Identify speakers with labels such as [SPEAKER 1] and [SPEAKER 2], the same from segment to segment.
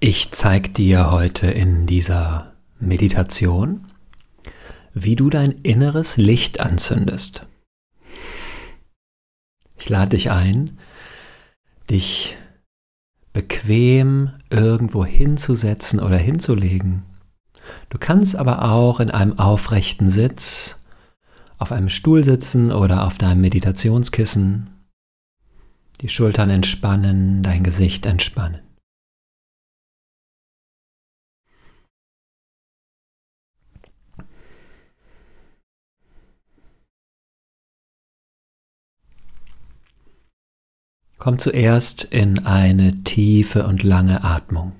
[SPEAKER 1] Ich zeige dir heute in dieser Meditation, wie du dein inneres Licht anzündest. Ich lade dich ein, dich bequem irgendwo hinzusetzen oder hinzulegen. Du kannst aber auch in einem aufrechten Sitz auf einem Stuhl sitzen oder auf deinem Meditationskissen, die Schultern entspannen, dein Gesicht entspannen. Komm zuerst in eine tiefe und lange Atmung.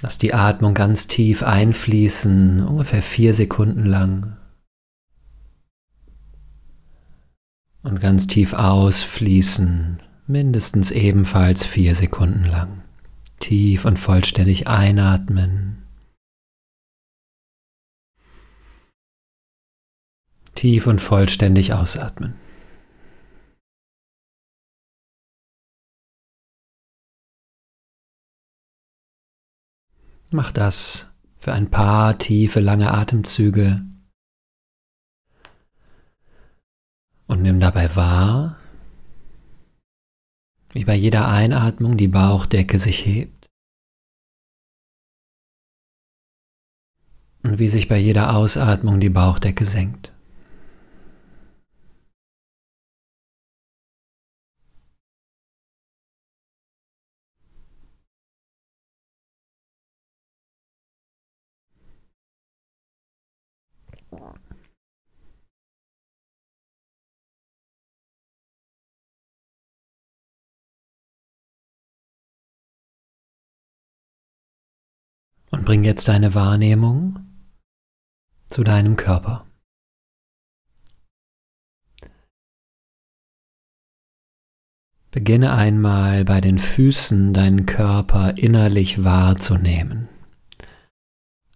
[SPEAKER 1] Lass die Atmung ganz tief einfließen, ungefähr vier Sekunden lang. Und ganz tief ausfließen, mindestens ebenfalls vier Sekunden lang. Tief und vollständig einatmen. Tief und vollständig ausatmen. Mach das für ein paar tiefe, lange Atemzüge und nimm dabei wahr, wie bei jeder Einatmung die Bauchdecke sich hebt und wie sich bei jeder Ausatmung die Bauchdecke senkt. Und bring jetzt deine Wahrnehmung zu deinem Körper. Beginne einmal bei den Füßen deinen Körper innerlich wahrzunehmen.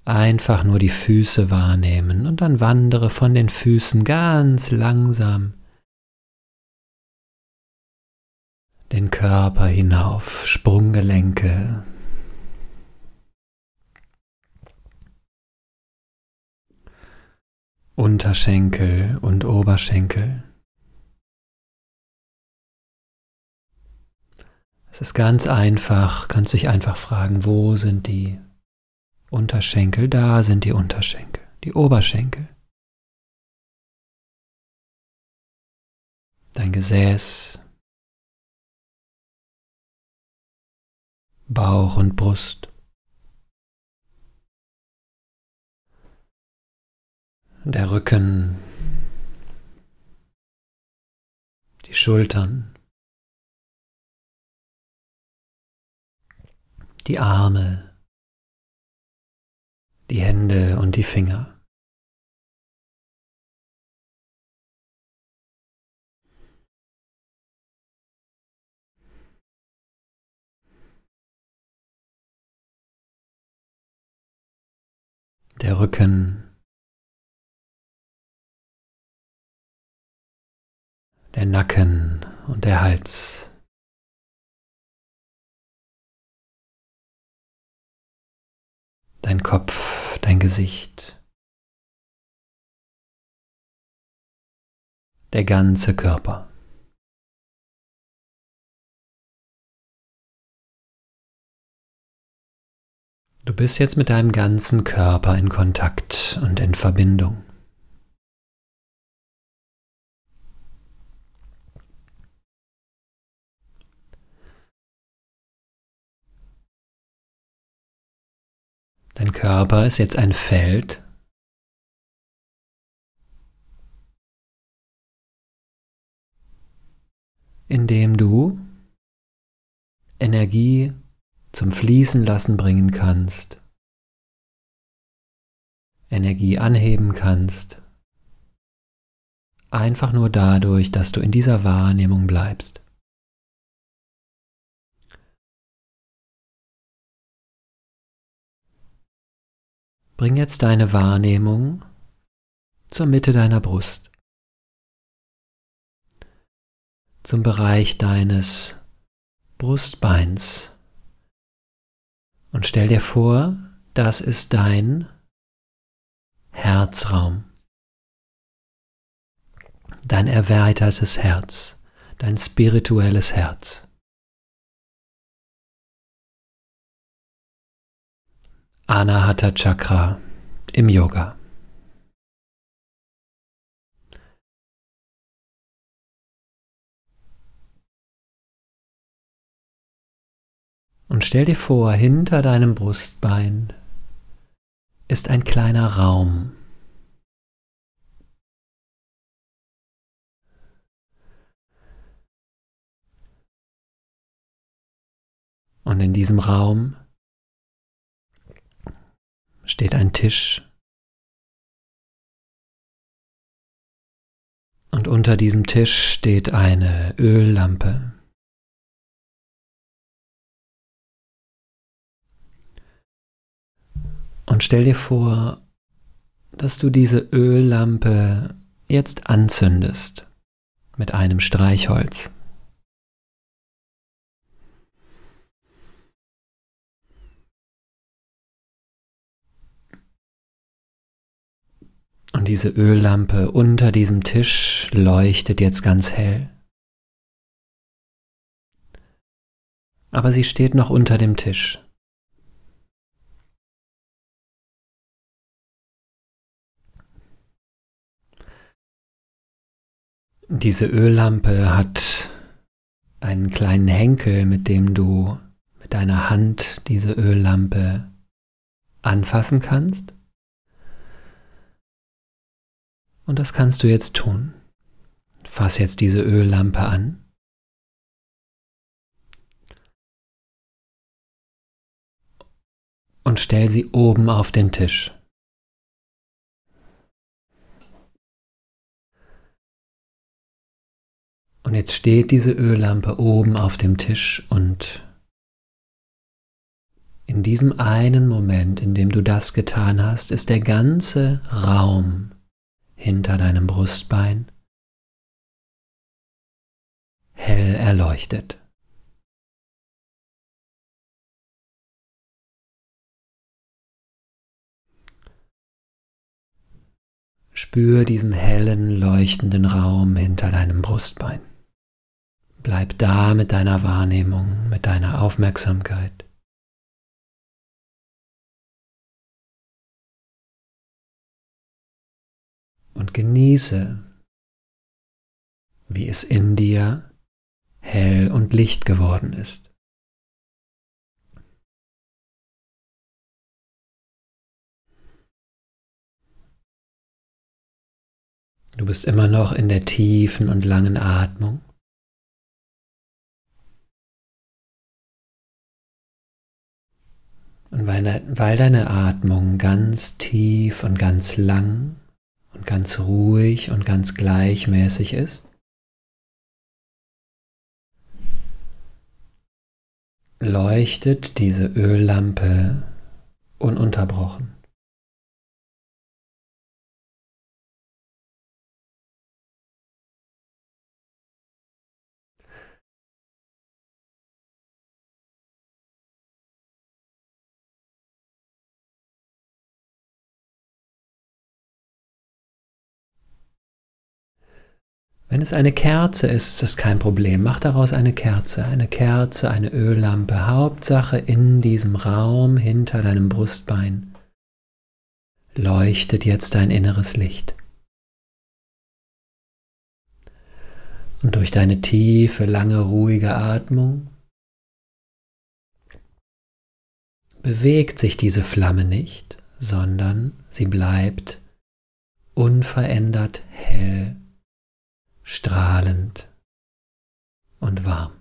[SPEAKER 1] Einfach nur die Füße wahrnehmen und dann wandere von den Füßen ganz langsam den Körper hinauf, Sprunggelenke, Unterschenkel und Oberschenkel. Es ist ganz einfach, kannst dich einfach fragen, wo sind die Unterschenkel, da sind die Unterschenkel, die Oberschenkel. Dein Gesäß, Bauch und Brust. Der Rücken, die Schultern, die Arme, die Hände und die Finger. Der Rücken, der Nacken und der Hals. dein Kopf, dein Gesicht, der ganze Körper. Du bist jetzt mit deinem ganzen Körper in Kontakt und in Verbindung. Dein Körper ist jetzt ein Feld, in dem du Energie zum Fließen lassen bringen kannst, Energie anheben kannst, einfach nur dadurch, dass du in dieser Wahrnehmung bleibst. Bring jetzt deine Wahrnehmung zur Mitte deiner Brust. zum Bereich deines Brustbeins und stell dir vor, das ist dein Herzraum, dein erweitertes Herz, dein spirituelles Herz. Anahata Chakra im Yoga. Und stell dir vor, hinter deinem Brustbein ist ein kleiner Raum. Und in diesem Raum steht ein Tisch. Und unter diesem Tisch steht eine Öllampe. Und stell dir vor, dass du diese Öllampe jetzt anzündest mit einem Streichholz. Und diese Öllampe unter diesem Tisch leuchtet jetzt ganz hell. Aber sie steht noch unter dem Tisch. Diese Öllampe hat einen kleinen Henkel, mit dem du mit deiner Hand diese Öllampe anfassen kannst. Und das kannst du jetzt tun. Fass jetzt diese Öllampe an. Und stell sie oben auf den Tisch. Und jetzt steht diese Öllampe oben auf dem Tisch und in diesem einen Moment, in dem du das getan hast, ist der ganze Raum hinter deinem Brustbein hell erleuchtet. Spür diesen hellen, leuchtenden Raum hinter deinem Brustbein. Bleib da mit deiner Wahrnehmung, mit deiner Aufmerksamkeit. Und genieße, wie es in dir hell und licht geworden ist. Du bist immer noch in der tiefen und langen Atmung. Und weil, deine Atmung ganz tief und ganz lang ganz ruhig und ganz gleichmäßig ist, leuchtet diese Öllampe ununterbrochen. Wenn es eine Kerze ist, ist das kein Problem. Mach daraus eine Kerze, eine Kerze, eine Öllampe. Hauptsache in diesem Raum hinter deinem Brustbein leuchtet jetzt dein inneres Licht. Und durch deine tiefe, lange, ruhige Atmung bewegt sich diese Flamme nicht, sondern sie bleibt unverändert hell strahlend und warm.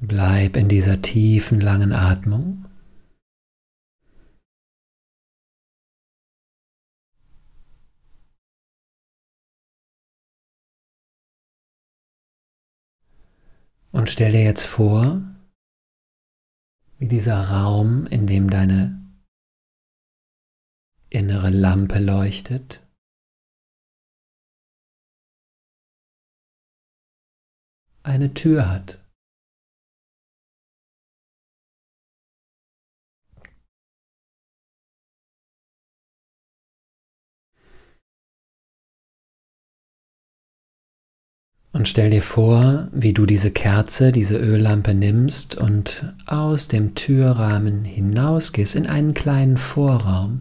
[SPEAKER 1] Bleib in dieser tiefen, langen Atmung. Und stell dir jetzt vor, wie dieser Raum, in dem deine innere Lampe leuchtet. Eine Tür hat. Und stell dir vor, wie du diese Kerze, diese Öllampe nimmst und aus dem Türrahmen hinausgehst in einen kleinen Vorraum.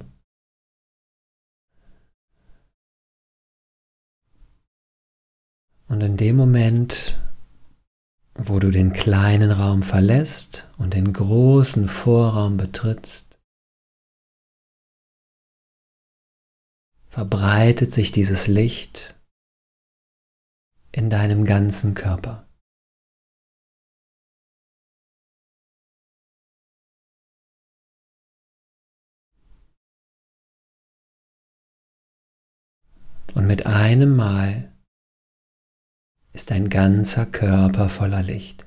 [SPEAKER 1] Und in dem Moment, wo du den kleinen Raum verlässt und den großen Vorraum betrittst, verbreitet sich dieses Licht in deinem ganzen Körper. Und mit einem Mal ist dein ganzer Körper voller Licht.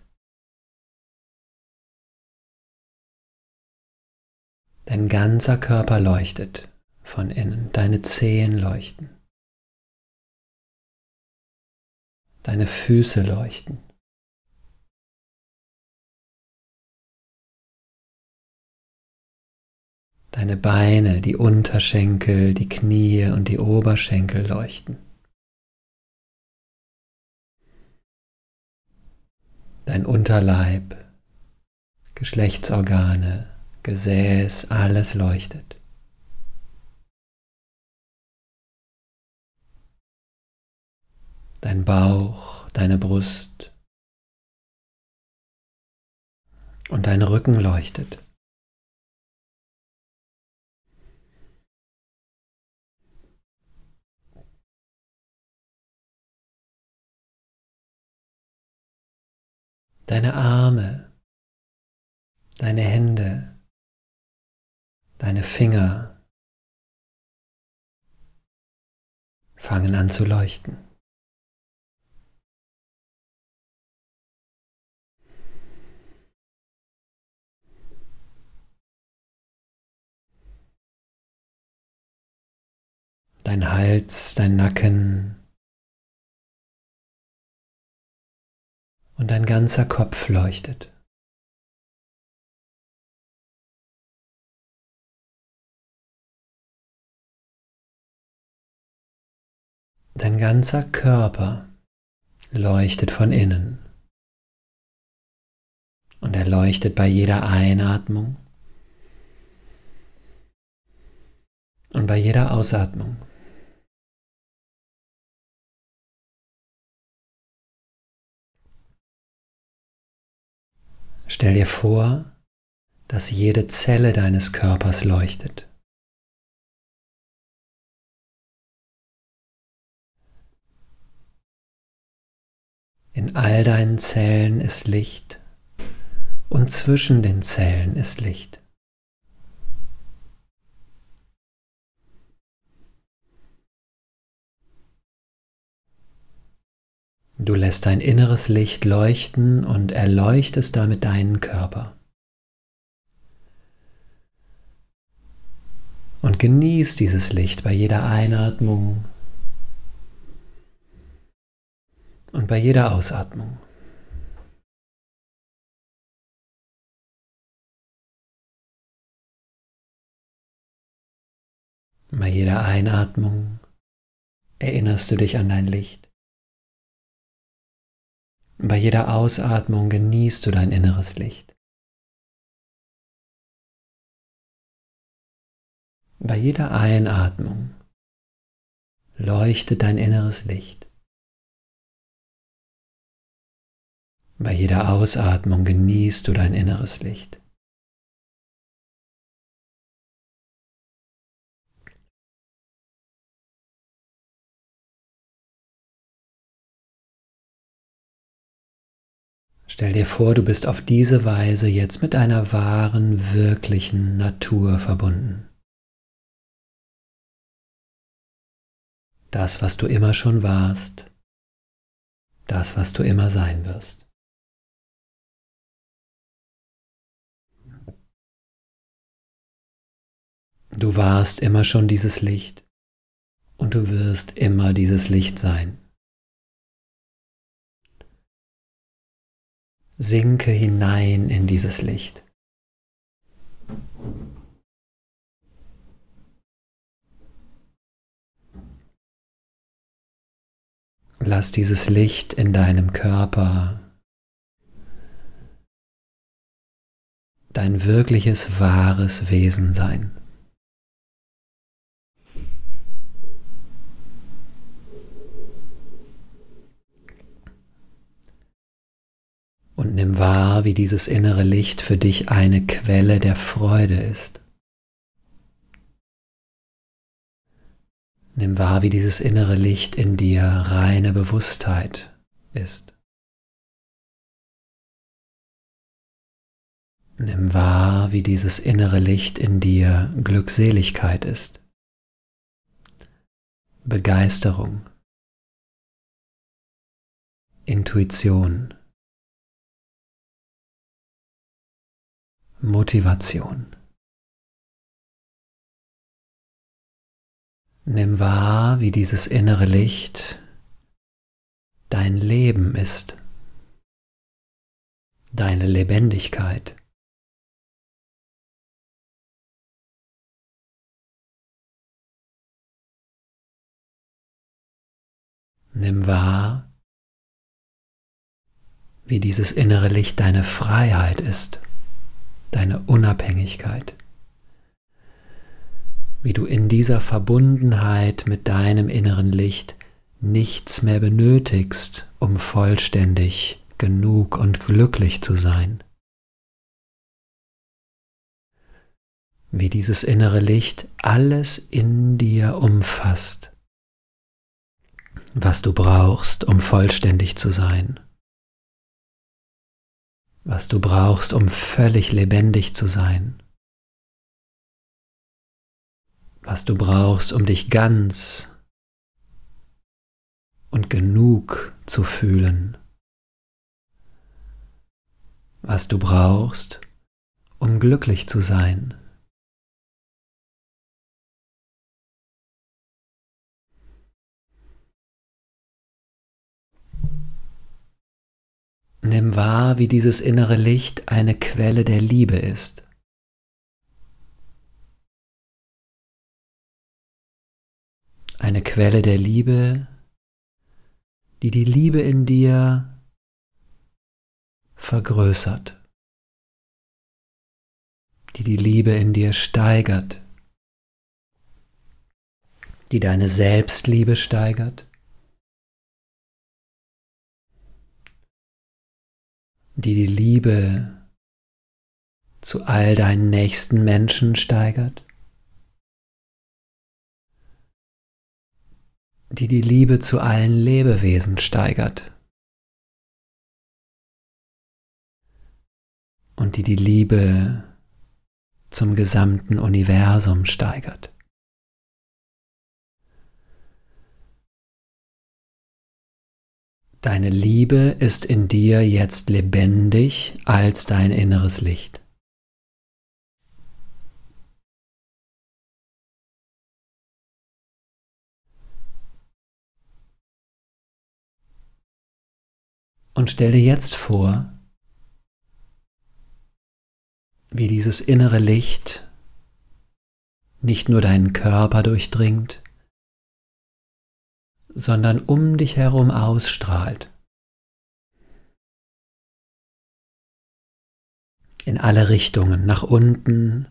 [SPEAKER 1] Dein ganzer Körper leuchtet von innen, deine Zehen leuchten. Deine Füße leuchten. Deine Beine, die Unterschenkel, die Knie und die Oberschenkel leuchten. Dein Unterleib, Geschlechtsorgane, Gesäß, alles leuchtet. Dein Bauch, deine Brust und dein Rücken leuchtet. Deine Arme, deine Hände, deine Finger fangen an zu leuchten. Dein Hals, dein Nacken und dein ganzer Kopf leuchtet. Dein ganzer Körper leuchtet von innen und er leuchtet bei jeder Einatmung und bei jeder Ausatmung. Stell dir vor, dass jede Zelle deines Körpers leuchtet. In all deinen Zellen ist Licht und zwischen den Zellen ist Licht. Du lässt dein inneres Licht leuchten und erleuchtest damit deinen Körper. Und genieß dieses Licht bei jeder Einatmung und bei jeder Ausatmung. Bei jeder Einatmung erinnerst du dich an dein Licht. Bei jeder Ausatmung genießt du dein inneres Licht. Bei jeder Einatmung leuchtet dein inneres Licht. Bei jeder Ausatmung genießt du dein inneres Licht. Stell dir vor, du bist auf diese Weise jetzt mit deiner wahren, wirklichen Natur verbunden. Das, was du immer schon warst, das, was du immer sein wirst. Du warst immer schon dieses Licht und du wirst immer dieses Licht sein. Sinke hinein in dieses Licht. Lass dieses Licht in deinem Körper dein wirkliches, wahres Wesen sein. Und nimm wahr, wie dieses innere Licht für dich eine Quelle der Freude ist. Nimm wahr, wie dieses innere Licht in dir reine Bewusstheit ist. Nimm wahr, wie dieses innere Licht in dir Glückseligkeit ist, Begeisterung, Intuition, Motivation. Nimm wahr, wie dieses innere Licht dein Leben ist, deine Lebendigkeit. Nimm wahr, wie dieses innere Licht deine Freiheit ist, deine Unabhängigkeit wie du in dieser Verbundenheit mit deinem inneren Licht nichts mehr benötigst, um vollständig genug und glücklich zu sein. Wie dieses innere Licht alles in dir umfasst, was du brauchst, um vollständig zu sein, was du brauchst, um völlig lebendig zu sein was du brauchst, um dich ganz und genug zu fühlen, was du brauchst, um glücklich zu sein. Nimm wahr, wie dieses innere Licht eine Quelle der Liebe ist. eine Quelle der Liebe, die die Liebe in dir vergrößert, die die Liebe in dir steigert, die deine Selbstliebe steigert, die die Liebe zu all deinen nächsten Menschen steigert die die Liebe zu allen Lebewesen steigert und die die Liebe zum gesamten Universum steigert. Deine Liebe ist in dir jetzt lebendig als dein inneres Licht. Und stell dir jetzt vor, wie dieses innere Licht nicht nur deinen Körper durchdringt, sondern um dich herum ausstrahlt. In alle Richtungen, nach unten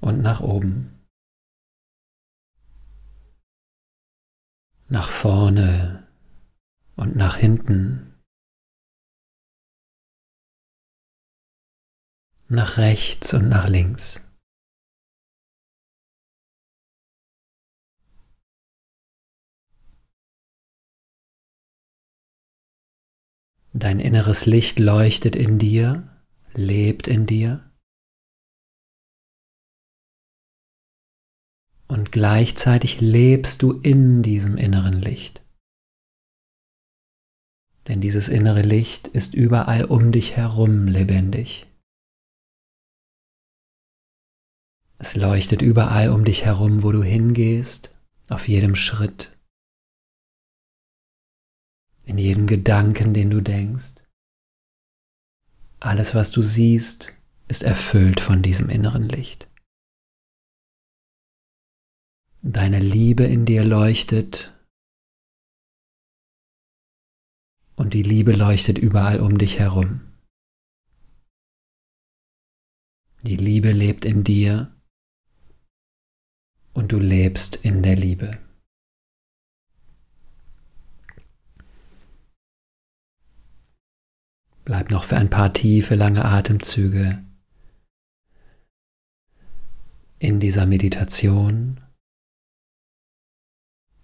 [SPEAKER 1] und nach oben. nach vorne und nach hinten, nach rechts und nach links. Dein inneres Licht leuchtet in dir, lebt in dir. und gleichzeitig lebst du in diesem inneren Licht. Denn dieses innere Licht ist überall um dich herum lebendig. Es leuchtet überall um dich herum, wo du hingehst, auf jedem Schritt, in jedem Gedanken, den du denkst. Alles, was du siehst, ist erfüllt von diesem inneren Licht. Deine Liebe in dir leuchtet und die Liebe leuchtet überall um dich herum. Die Liebe lebt in dir und du lebst in der Liebe. Bleib noch für ein paar tiefe, lange Atemzüge in dieser Meditation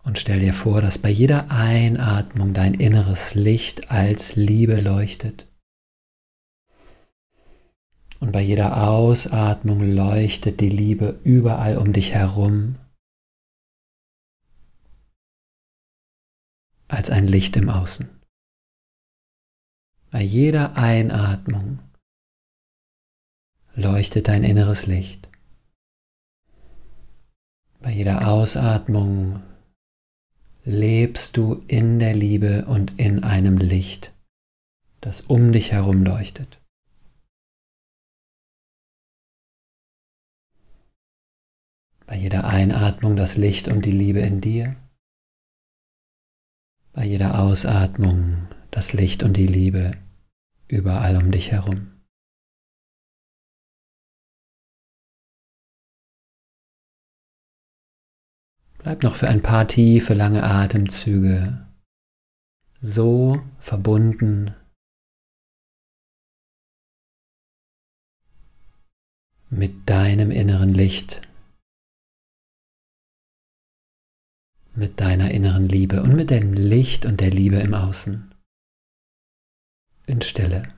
[SPEAKER 1] und stell dir vor, dass bei jeder Einatmung dein inneres Licht als Liebe leuchtet. Und bei jeder Ausatmung leuchtet die Liebe überall um dich herum als ein Licht im Außen. Bei jeder Einatmung leuchtet dein inneres Licht. Bei jeder Ausatmung lebst du in der Liebe und in einem Licht, das um dich herum leuchtet. Bei jeder Einatmung das Licht und die Liebe in dir. Bei jeder Ausatmung das Licht und die Liebe überall um dich herum. Bleib noch für ein paar tiefe, lange Atemzüge so verbunden mit deinem inneren Licht, mit deiner inneren Liebe und mit dem Licht und der Liebe im Außen in Stille.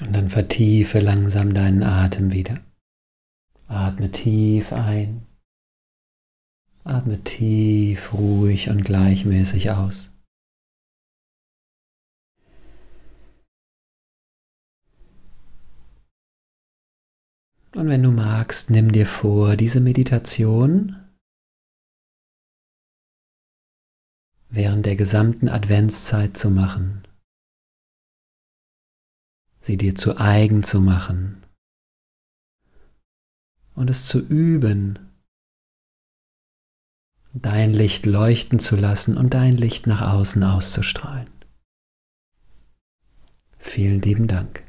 [SPEAKER 1] Und dann vertiefe langsam deinen Atem wieder. Atme tief ein. Atme tief, ruhig und gleichmäßig aus. Und wenn du magst, nimm dir vor, diese Meditation während der gesamten Adventszeit zu machen sie dir zu eigen zu machen und es zu üben, dein Licht leuchten zu lassen und dein Licht nach außen auszustrahlen. Vielen lieben Dank.